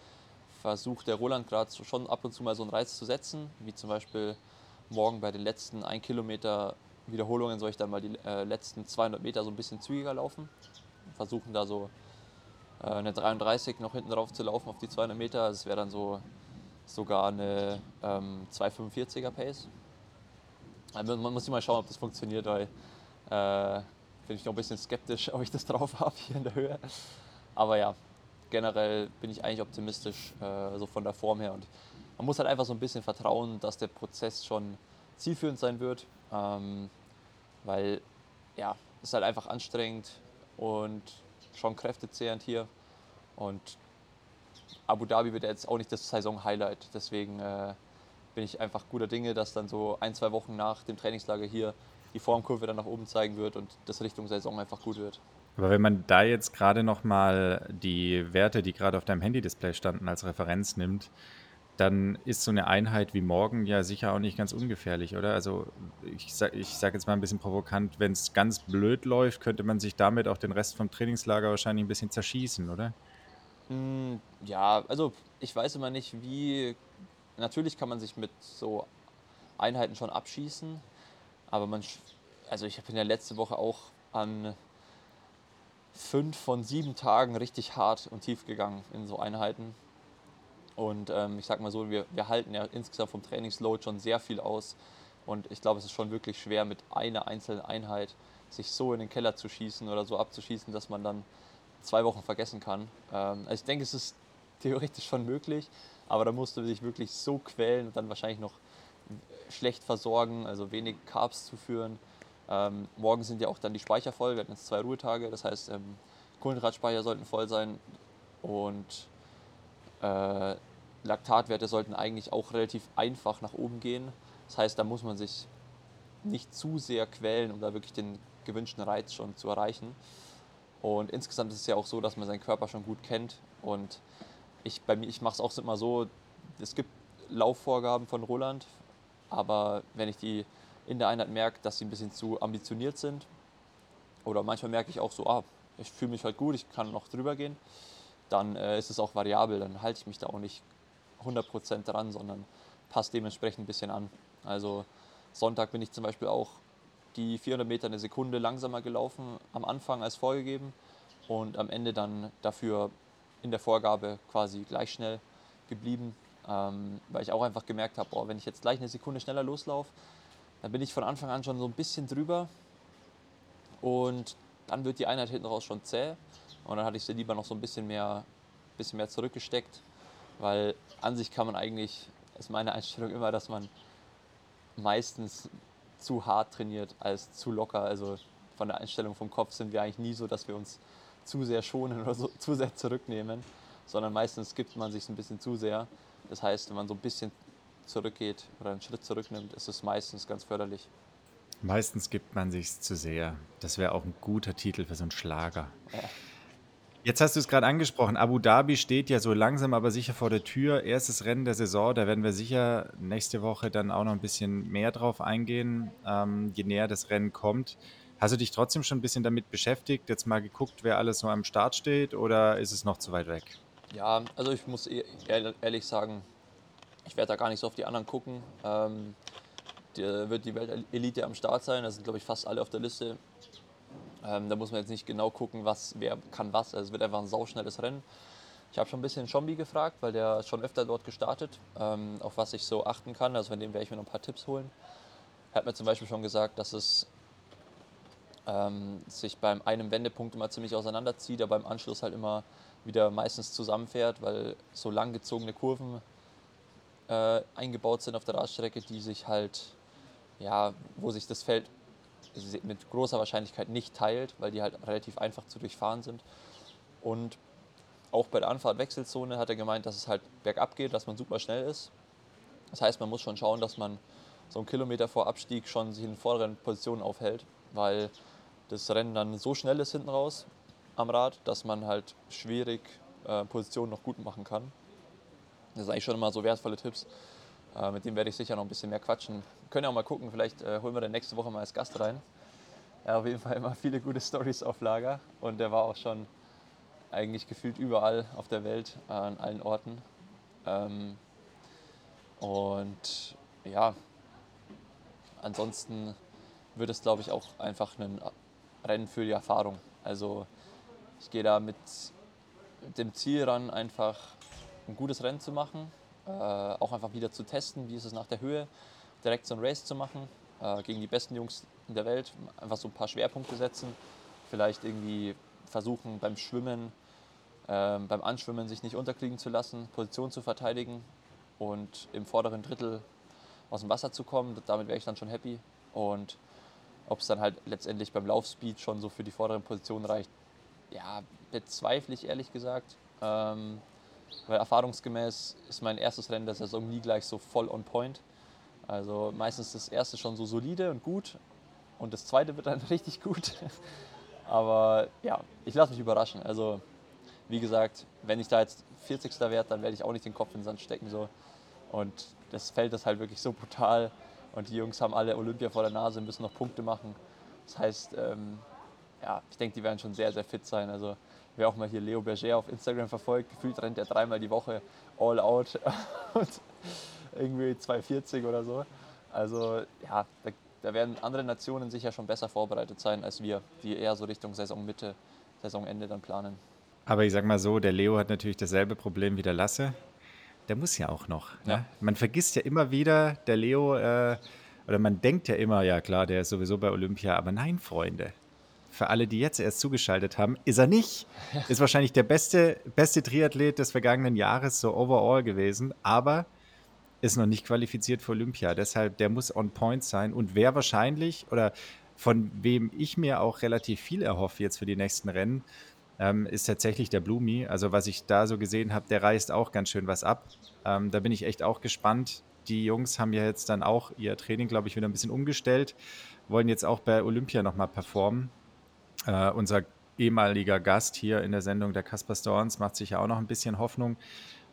versucht der Roland gerade schon ab und zu mal so einen Reiz zu setzen, wie zum Beispiel morgen bei den letzten 1 Kilometer Wiederholungen soll ich dann mal die äh, letzten 200 Meter so ein bisschen zügiger laufen. Versuchen da so äh, eine 33 noch hinten drauf zu laufen auf die 200 Meter. Das wäre dann so sogar eine ähm, 245er Pace. Also man muss immer schauen, ob das funktioniert, weil äh, bin ich noch ein bisschen skeptisch, [LAUGHS] ob ich das drauf habe hier in der Höhe. Aber ja, generell bin ich eigentlich optimistisch, äh, so von der Form her. Und man muss halt einfach so ein bisschen vertrauen, dass der Prozess schon zielführend sein wird. Ähm, weil ja, es ist halt einfach anstrengend und schon kräftezehrend hier. Und Abu Dhabi wird jetzt auch nicht das Saison-Highlight. Deswegen äh, bin ich einfach guter Dinge, dass dann so ein, zwei Wochen nach dem Trainingslager hier die Formkurve dann nach oben zeigen wird und das Richtung Saison einfach gut wird. Aber wenn man da jetzt gerade nochmal die Werte, die gerade auf deinem Handy-Display standen, als Referenz nimmt, dann ist so eine Einheit wie morgen ja sicher auch nicht ganz ungefährlich, oder? Also ich sage sag jetzt mal ein bisschen provokant, wenn es ganz blöd läuft, könnte man sich damit auch den Rest vom Trainingslager wahrscheinlich ein bisschen zerschießen, oder? Mm, ja, also ich weiß immer nicht, wie. Natürlich kann man sich mit so Einheiten schon abschießen, aber man. Also ich bin ja letzte Woche auch an fünf von sieben Tagen richtig hart und tief gegangen in so Einheiten. Und ähm, ich sag mal so, wir, wir halten ja insgesamt vom Trainingsload schon sehr viel aus. Und ich glaube, es ist schon wirklich schwer, mit einer einzelnen Einheit sich so in den Keller zu schießen oder so abzuschießen, dass man dann zwei Wochen vergessen kann. Ähm, also ich denke, es ist [LAUGHS] theoretisch schon möglich, aber da musst du dich wirklich so quälen und dann wahrscheinlich noch schlecht versorgen, also wenig Carbs zuführen. Ähm, morgen sind ja auch dann die Speicher voll, wir hatten jetzt zwei Ruhetage, das heißt, ähm, Kohlenhydratspeicher sollten voll sein und äh, Laktatwerte sollten eigentlich auch relativ einfach nach oben gehen. Das heißt, da muss man sich nicht zu sehr quälen, um da wirklich den gewünschten Reiz schon zu erreichen. Und insgesamt ist es ja auch so, dass man seinen Körper schon gut kennt. Und ich, ich mache es auch immer so, es gibt Laufvorgaben von Roland, aber wenn ich die in der Einheit merke, dass sie ein bisschen zu ambitioniert sind, oder manchmal merke ich auch so, ah, ich fühle mich halt gut, ich kann noch drüber gehen, dann äh, ist es auch variabel, dann halte ich mich da auch nicht 100% dran, sondern passe dementsprechend ein bisschen an. Also Sonntag bin ich zum Beispiel auch die 400 Meter eine Sekunde langsamer gelaufen am Anfang als vorgegeben und am Ende dann dafür in der Vorgabe quasi gleich schnell geblieben, ähm, weil ich auch einfach gemerkt habe, wenn ich jetzt gleich eine Sekunde schneller loslaufe, dann bin ich von Anfang an schon so ein bisschen drüber und dann wird die Einheit hinten raus schon zäh und dann hatte ich sie lieber noch so ein bisschen mehr, bisschen mehr zurückgesteckt, weil an sich kann man eigentlich, ist meine Einstellung immer, dass man meistens zu hart trainiert als zu locker. Also von der Einstellung vom Kopf sind wir eigentlich nie so, dass wir uns zu sehr schonen oder so, [LAUGHS] zu sehr zurücknehmen, sondern meistens gibt man sich ein bisschen zu sehr. Das heißt, wenn man so ein bisschen zurückgeht oder einen Schritt zurücknimmt, ist es meistens ganz förderlich. Meistens gibt man sich zu sehr. Das wäre auch ein guter Titel für so einen Schlager. Ja. Jetzt hast du es gerade angesprochen. Abu Dhabi steht ja so langsam aber sicher vor der Tür. Erstes Rennen der Saison, da werden wir sicher nächste Woche dann auch noch ein bisschen mehr drauf eingehen, ähm, je näher das Rennen kommt. Hast du dich trotzdem schon ein bisschen damit beschäftigt, jetzt mal geguckt, wer alles so am Start steht oder ist es noch zu weit weg? Ja, also ich muss e-, ehrlich sagen, ich werde da gar nicht so auf die anderen gucken. Ähm, wird die Weltelite am Start sein. Da sind, glaube ich, fast alle auf der Liste. Ähm, da muss man jetzt nicht genau gucken, was, wer kann was. Also es wird einfach ein sauschnelles Rennen. Ich habe schon ein bisschen Schombi gefragt, weil der schon öfter dort gestartet, ähm, auf was ich so achten kann. Also von dem werde ich mir noch ein paar Tipps holen. Er hat mir zum Beispiel schon gesagt, dass es ähm, sich beim einem Wendepunkt immer ziemlich auseinanderzieht, aber beim Anschluss halt immer wieder meistens zusammenfährt, weil so langgezogene Kurven äh, eingebaut sind auf der Radstrecke, die sich halt, ja, wo sich das Feld mit großer Wahrscheinlichkeit nicht teilt, weil die halt relativ einfach zu durchfahren sind. Und auch bei der Anfahrt Wechselzone hat er gemeint, dass es halt bergab geht, dass man super schnell ist. Das heißt, man muss schon schauen, dass man so einen Kilometer vor Abstieg schon sich in vorderen Positionen aufhält, weil das Rennen dann so schnell ist hinten raus am Rad, dass man halt schwierig äh, Positionen noch gut machen kann. Das sind eigentlich schon immer so wertvolle Tipps. Äh, mit dem werde ich sicher noch ein bisschen mehr quatschen. Wir können ja auch mal gucken, vielleicht äh, holen wir den nächste Woche mal als Gast rein. Hat auf jeden Fall immer viele gute Stories auf Lager und der war auch schon eigentlich gefühlt überall auf der Welt, an allen Orten. Ähm, und ja, ansonsten wird es, glaube ich, auch einfach ein Rennen für die Erfahrung. Also ich gehe da mit dem Ziel ran, einfach ein gutes Rennen zu machen, äh, auch einfach wieder zu testen, wie ist es nach der Höhe, direkt so ein Race zu machen, äh, gegen die besten Jungs in der Welt, einfach so ein paar Schwerpunkte setzen, vielleicht irgendwie versuchen beim Schwimmen, äh, beim Anschwimmen sich nicht unterkriegen zu lassen, Position zu verteidigen und im vorderen Drittel aus dem Wasser zu kommen. Damit wäre ich dann schon happy. Und ob es dann halt letztendlich beim Laufspeed schon so für die vorderen Positionen reicht, ja, bezweifle ich ehrlich gesagt. Ähm, weil erfahrungsgemäß ist mein erstes Rennen der Saison nie gleich so voll on point. Also meistens das erste schon so solide und gut und das zweite wird dann [LAUGHS] richtig gut. Aber ja, ich lasse mich überraschen. Also wie gesagt, wenn ich da jetzt 40. werde, dann werde ich auch nicht den Kopf in den Sand stecken. So. Und das Feld ist halt wirklich so brutal. Und die Jungs haben alle Olympia vor der Nase, müssen noch Punkte machen. Das heißt, ähm, ja, ich denke, die werden schon sehr, sehr fit sein. Also wer auch mal hier Leo Berger auf Instagram verfolgt, gefühlt rennt er dreimal die Woche all out [LAUGHS] und irgendwie 240 oder so. Also ja, da, da, werden andere Nationen sicher schon besser vorbereitet sein als wir, die eher so Richtung Saisonmitte, Saisonende dann planen. Aber ich sag mal so, der Leo hat natürlich dasselbe Problem wie der Lasse. Der muss ja auch noch. Ne? Ja. Man vergisst ja immer wieder, der Leo, äh, oder man denkt ja immer, ja klar, der ist sowieso bei Olympia, aber nein, Freunde, für alle, die jetzt erst zugeschaltet haben, ist er nicht. [LAUGHS] Ist wahrscheinlich der beste, beste Triathlet des vergangenen Jahres, so overall gewesen, aber ist noch nicht qualifiziert für Olympia. Deshalb, der muss on point sein. Und wer wahrscheinlich, oder von wem ich mir auch relativ viel erhoffe jetzt für die nächsten Rennen, ähm, ist tatsächlich der Blumi. Also was ich da so gesehen habe, der reißt auch ganz schön was ab. Ähm, da bin ich echt auch gespannt. Die Jungs haben ja jetzt dann auch ihr Training, glaube ich, wieder ein bisschen umgestellt, wollen jetzt auch bei Olympia nochmal performen. Äh, unser ehemaliger Gast hier in der Sendung, der Kaspar Storns, macht sich ja auch noch ein bisschen Hoffnung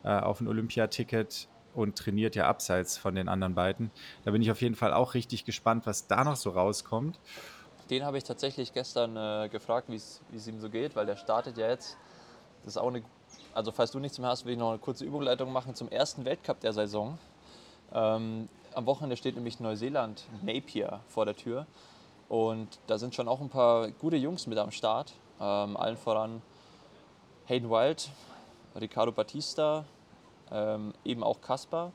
äh, auf ein Olympiaticket und trainiert ja abseits von den anderen beiden. Da bin ich auf jeden Fall auch richtig gespannt, was da noch so rauskommt. Den habe ich tatsächlich gestern äh, gefragt, wie es ihm so geht, weil der startet ja jetzt. Das ist auch eine, also falls du nichts mehr hast, will ich noch eine kurze Überleitung machen zum ersten Weltcup der Saison. Ähm, am Wochenende steht nämlich Neuseeland Napier vor der Tür. Und da sind schon auch ein paar gute Jungs mit am Start. Ähm, allen voran Hayden Wild, Ricardo Batista, ähm, eben auch Kaspar,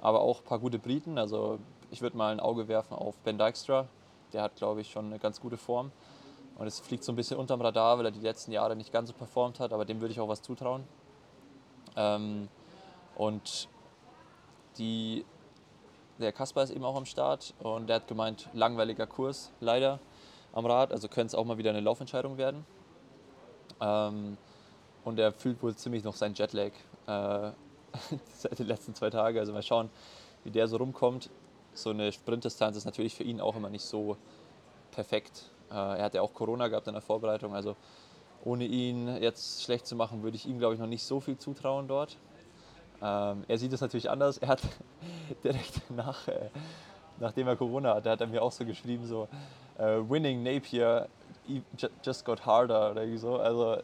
aber auch ein paar gute Briten. Also ich würde mal ein Auge werfen auf Ben Dykstra. Der hat, glaube ich, schon eine ganz gute Form. Und es fliegt so ein bisschen unterm Radar, weil er die letzten Jahre nicht ganz so performt hat, aber dem würde ich auch was zutrauen. Ähm, und die der Kaspar ist eben auch am Start und der hat gemeint, langweiliger Kurs leider am Rad, also könnte es auch mal wieder eine Laufentscheidung werden. Ähm, und er fühlt wohl ziemlich noch seinen Jetlag äh, [LAUGHS] seit den letzten zwei Tagen. Also mal schauen, wie der so rumkommt. So eine Sprintdistanz ist natürlich für ihn auch immer nicht so perfekt. Äh, er hat ja auch Corona gehabt in der Vorbereitung, also ohne ihn jetzt schlecht zu machen, würde ich ihm, glaube ich, noch nicht so viel zutrauen dort. Ähm, er sieht es natürlich anders. Er hat [LAUGHS] direkt nach, äh, nachdem er Corona hatte, hat er mir auch so geschrieben, so äh, Winning Napier just got harder oder so. Also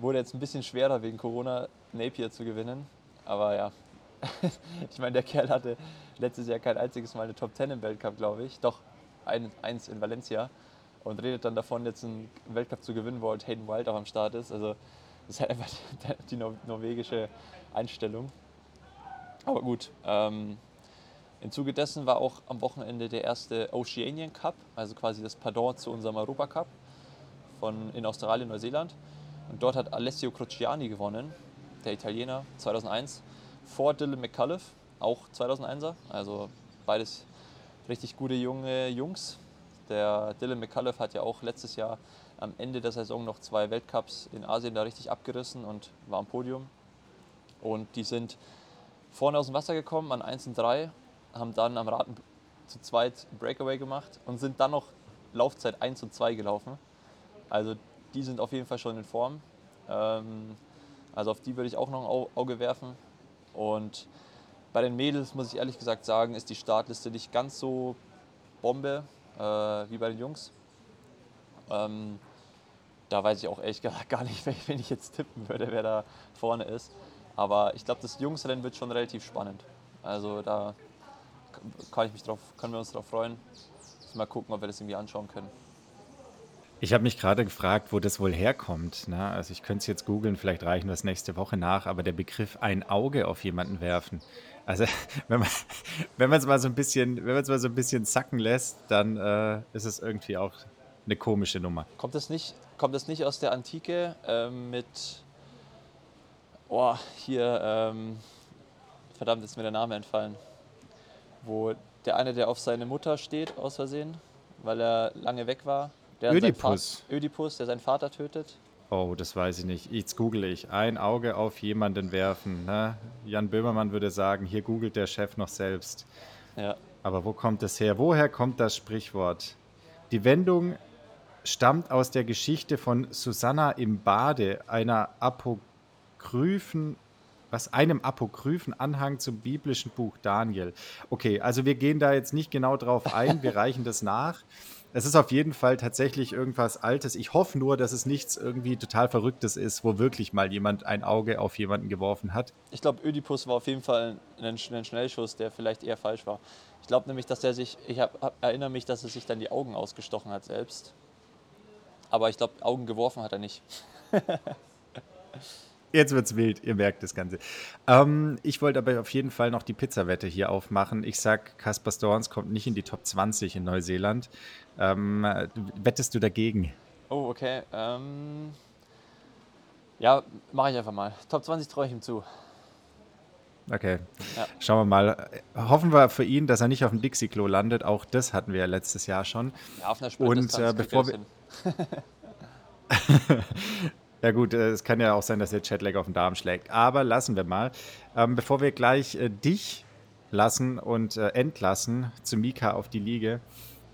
wurde jetzt ein bisschen schwerer wegen Corona Napier zu gewinnen. Aber ja, [LAUGHS] ich meine, der Kerl hatte letztes Jahr kein einziges Mal eine Top 10 im Weltcup, glaube ich. Doch, ein, eins in Valencia. Und redet dann davon, jetzt einen Weltcup zu gewinnen, wo halt Hayden Wild auch am Start ist. Also, das ist halt einfach [LAUGHS] die norwegische Einstellung. Aber gut, ähm, im Zuge dessen war auch am Wochenende der erste Oceanian Cup, also quasi das Pardon zu unserem Europacup von, in Australien, Neuseeland. Und dort hat Alessio Crociani gewonnen, der Italiener, 2001, vor Dylan McCullough, auch 2001er. Also beides richtig gute junge Jungs. Der Dylan McCullough hat ja auch letztes Jahr am Ende der Saison noch zwei Weltcups in Asien da richtig abgerissen und war am Podium. Und die sind vorne aus dem Wasser gekommen an 1 und 3 haben dann am Raten zu zweit Breakaway gemacht und sind dann noch Laufzeit 1 und 2 gelaufen. Also die sind auf jeden Fall schon in Form. Ähm, also auf die würde ich auch noch ein Auge werfen. Und bei den Mädels muss ich ehrlich gesagt sagen, ist die Startliste nicht ganz so Bombe äh, wie bei den Jungs. Ähm, da weiß ich auch ehrlich gesagt [LAUGHS] gar nicht, wenn ich jetzt tippen würde, wer da vorne ist. Aber ich glaube, das Jungsrennen wird schon relativ spannend. Also da kann ich mich drauf, können wir uns darauf freuen. Mal gucken, ob wir das irgendwie anschauen können. Ich habe mich gerade gefragt, wo das wohl herkommt. Ne? Also ich könnte es jetzt googeln, vielleicht reichen wir es nächste Woche nach, aber der Begriff ein Auge auf jemanden werfen. Also [LAUGHS] wenn man wenn es mal so ein bisschen, wenn man es mal so ein bisschen sacken lässt, dann äh, ist es irgendwie auch eine komische Nummer. Kommt das nicht, kommt das nicht aus der Antike ähm, mit oh, hier, ähm, verdammt, ist mir der Name entfallen wo der eine, der auf seine Mutter steht, aus Versehen, weil er lange weg war. Der Ödipus. Ödipus, der seinen Vater tötet. Oh, das weiß ich nicht. Jetzt google ich. Ein Auge auf jemanden werfen. Ne? Jan Böhmermann würde sagen, hier googelt der Chef noch selbst. Ja. Aber wo kommt das her? Woher kommt das Sprichwort? Die Wendung stammt aus der Geschichte von Susanna im Bade, einer apokryphen was einem apokryphen Anhang zum biblischen Buch Daniel. Okay, also wir gehen da jetzt nicht genau drauf ein, wir [LAUGHS] reichen das nach. Es ist auf jeden Fall tatsächlich irgendwas Altes. Ich hoffe nur, dass es nichts irgendwie total Verrücktes ist, wo wirklich mal jemand ein Auge auf jemanden geworfen hat. Ich glaube, Ödipus war auf jeden Fall ein, ein Schnellschuss, der vielleicht eher falsch war. Ich glaube nämlich, dass er sich, ich hab, erinnere mich, dass er sich dann die Augen ausgestochen hat selbst. Aber ich glaube, Augen geworfen hat er nicht. [LAUGHS] Jetzt wird's wild, ihr merkt das Ganze. Ähm, ich wollte aber auf jeden Fall noch die Pizzawette hier aufmachen. Ich sag, Caspar Storns kommt nicht in die Top 20 in Neuseeland. Ähm, wettest du dagegen? Oh, okay. Ähm, ja, mache ich einfach mal. Top 20 traue ich ihm zu. Okay. Ja. Schauen wir mal. Hoffen wir für ihn, dass er nicht auf dem Dixie-Klo landet. Auch das hatten wir ja letztes Jahr schon. Ja, auf einer Und äh, bevor wir. [LAUGHS] Ja gut, äh, es kann ja auch sein, dass der Chatlag auf den Darm schlägt. Aber lassen wir mal. Ähm, bevor wir gleich äh, dich lassen und äh, entlassen zu Mika auf die Liege,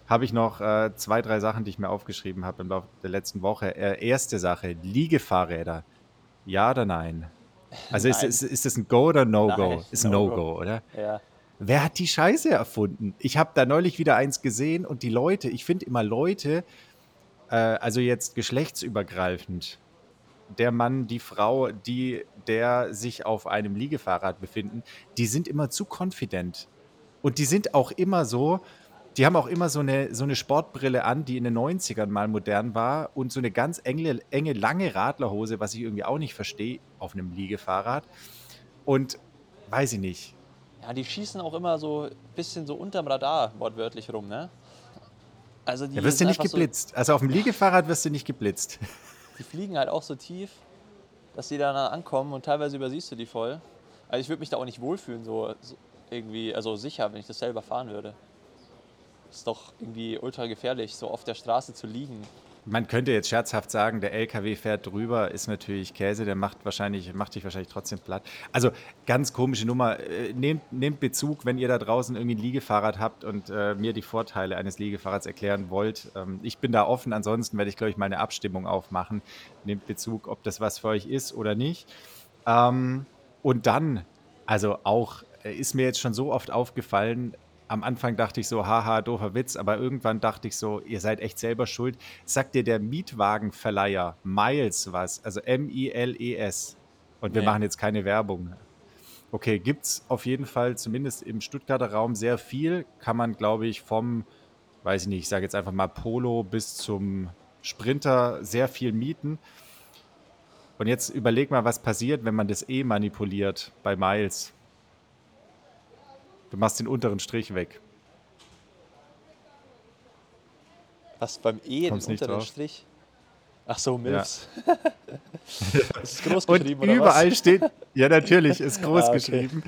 habe ich noch äh, zwei, drei Sachen, die ich mir aufgeschrieben habe im Laufe der letzten Woche. Äh, erste Sache, Liegefahrräder. Ja oder nein? Also nein. Ist, ist, ist das ein Go oder No-Go? Ist ein No-Go, no oder? Ja. Wer hat die Scheiße erfunden? Ich habe da neulich wieder eins gesehen und die Leute, ich finde immer Leute, äh, also jetzt geschlechtsübergreifend, der Mann, die Frau, die der sich auf einem Liegefahrrad befinden, die sind immer zu confident. Und die sind auch immer so, die haben auch immer so eine, so eine Sportbrille an, die in den 90ern mal modern war und so eine ganz enge, enge lange Radlerhose, was ich irgendwie auch nicht verstehe, auf einem Liegefahrrad. Und weiß ich nicht. Ja, die schießen auch immer so ein bisschen so unterm Radar, wortwörtlich rum, ne? Also die ja, wirst du nicht geblitzt. So also auf dem Liegefahrrad wirst du nicht geblitzt [LAUGHS] [LAUGHS] die fliegen halt auch so tief, dass die dann ankommen und teilweise übersiehst du die voll. Also ich würde mich da auch nicht wohlfühlen, so, so irgendwie, also sicher, wenn ich das selber fahren würde. Ist doch irgendwie ultra gefährlich, so auf der Straße zu liegen. Man könnte jetzt scherzhaft sagen, der LKW fährt drüber, ist natürlich Käse, der macht, wahrscheinlich, macht dich wahrscheinlich trotzdem platt. Also ganz komische Nummer. Äh, nehmt, nehmt Bezug, wenn ihr da draußen irgendwie ein Liegefahrrad habt und äh, mir die Vorteile eines Liegefahrrads erklären wollt. Ähm, ich bin da offen, ansonsten werde ich, glaube ich, mal eine Abstimmung aufmachen. Nehmt Bezug, ob das was für euch ist oder nicht. Ähm, und dann, also auch, äh, ist mir jetzt schon so oft aufgefallen, am Anfang dachte ich so, haha, doofer Witz, aber irgendwann dachte ich so, ihr seid echt selber schuld. Sagt dir der Mietwagenverleiher Miles was? Also M-I-L-E-S. Und wir nee. machen jetzt keine Werbung. Okay, gibt es auf jeden Fall zumindest im Stuttgarter Raum sehr viel. Kann man, glaube ich, vom, weiß ich nicht, ich sage jetzt einfach mal Polo bis zum Sprinter sehr viel mieten. Und jetzt überleg mal, was passiert, wenn man das eh manipuliert bei Miles. Du machst den unteren Strich weg. Was beim E, den unteren drauf? Strich? Ach so, Milfs. [LAUGHS] ist es groß Und geschrieben oder überall was? steht, ja natürlich, ist [LAUGHS] groß Ah, okay. geschrieben.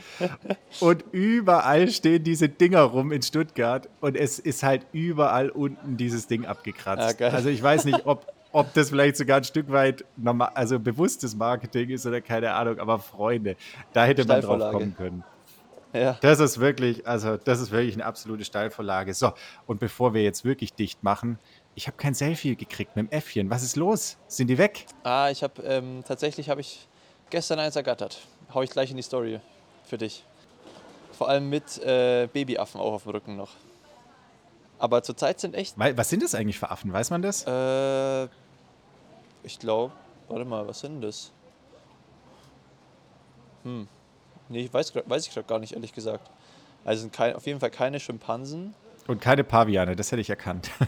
Und überall stehen diese Dinger rum in Stuttgart und es ist halt überall unten dieses Ding abgekratzt. Ah, also ich weiß nicht, ob, ob das vielleicht sogar ein Stück weit normal, also bewusstes Marketing ist oder keine Ahnung, aber Freunde, da hätte man drauf kommen können. Ja. Das ist wirklich, also das ist wirklich eine absolute Steilvorlage. So, und bevor wir jetzt wirklich dicht machen, ich habe kein Selfie gekriegt mit dem Äffchen. Was ist los? Sind die weg? Ah, ich habe ähm, tatsächlich habe ich gestern eins ergattert. Hau ich gleich in die Story für dich. Vor allem mit äh, Babyaffen auch auf dem Rücken noch. Aber zurzeit sind echt, was sind das eigentlich für Affen? Weiß man das? äh, ich glaube, warte mal, was sind das? Hm, nee, ich weiß, weiß ich gerade gar nicht, ehrlich gesagt. Also sind kein, auf jeden Fall keine Schimpansen. Und keine Paviane, das hätte ich erkannt. [LAUGHS]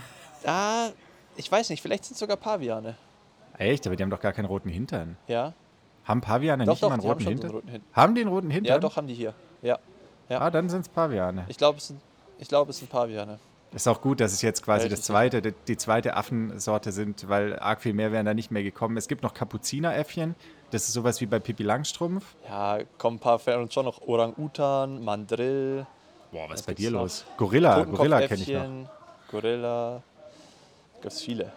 Ah, ich weiß nicht, vielleicht sind es sogar Paviane. Echt? Aber die haben doch gar keinen roten Hintern. Ja, Haben Paviane doch, nicht doch, immer einen haben roten so Hintern? einen roten Hintern. Haben die einen roten Hintern? Ja, doch, haben die hier. Ja, ja. Ah, dann sind es Paviane. ich glaube, es sind, ich glaube, es sind Paviane. Ist auch gut, dass es jetzt quasi das zweite, die, die zweite Affensorte sind, weil arg viel mehr wären da nicht mehr gekommen. Es gibt noch Kapuzineräffchen. Das ist sowas wie bei Pippi Langstrumpf. Ja, kommen ein paar uns schon noch Orang-Utan, Mandrill, Boah, was ist Was bei gibt's dir noch? los? Gorilla, Gorilla kenne ich noch. Gorilla. Gibt's viele.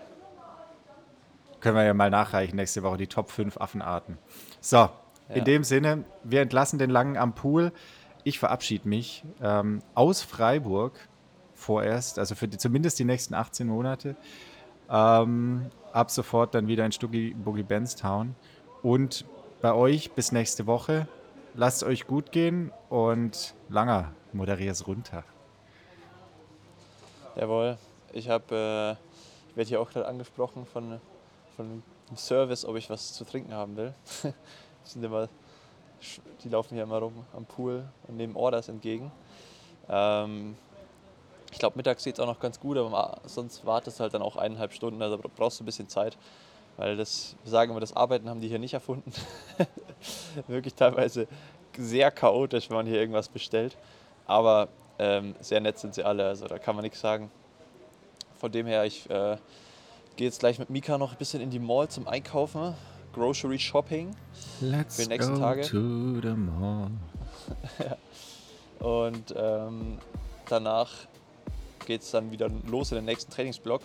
Können wir ja mal nachreichen nächste Woche, die Top 5 Affenarten. So, in Ja. dem Sinne, wir entlassen den Langen am Pool. Ich verabschiede mich ähm, aus Freiburg vorerst, also für die, zumindest die nächsten 18 Monate. Ähm, ab sofort dann wieder in Stuggy Boogie Benstown. Und bei euch bis nächste Woche. Lasst euch gut gehen und Langer, moderier's runter. Jawohl. Ich habe, äh, ich werde hier auch gerade angesprochen von, von einem Service, ob ich was zu trinken haben will. [LAUGHS] Die sind immer, die laufen hier immer rum am Pool und nehmen Orders entgegen. Ähm, ich glaube, mittags geht es auch noch ganz gut, aber sonst wartest du halt dann auch eineinhalb Stunden, also bra- brauchst du ein bisschen Zeit. Weil das, wir sagen immer, das Arbeiten haben die hier nicht erfunden. [LAUGHS] Wirklich teilweise sehr chaotisch, wenn man hier irgendwas bestellt. Aber ähm, sehr nett sind sie alle, also da kann man nichts sagen. Von dem her, ich äh, gehe jetzt gleich mit Mika noch ein bisschen in die Mall zum Einkaufen. Grocery Shopping. Let's Für die nächsten go Tage. to the mall. [LAUGHS] Und ähm, danach geht es dann wieder los in den nächsten Trainingsblock.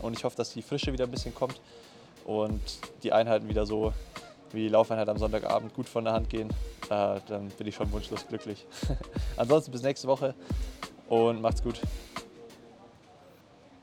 Und ich hoffe, dass die Frische wieder ein bisschen kommt und die Einheiten wieder so wie die Laufeinheit am Sonntagabend gut von der Hand gehen. Äh, dann bin ich schon wunschlos glücklich. [LAUGHS] Ansonsten bis nächste Woche und macht's gut.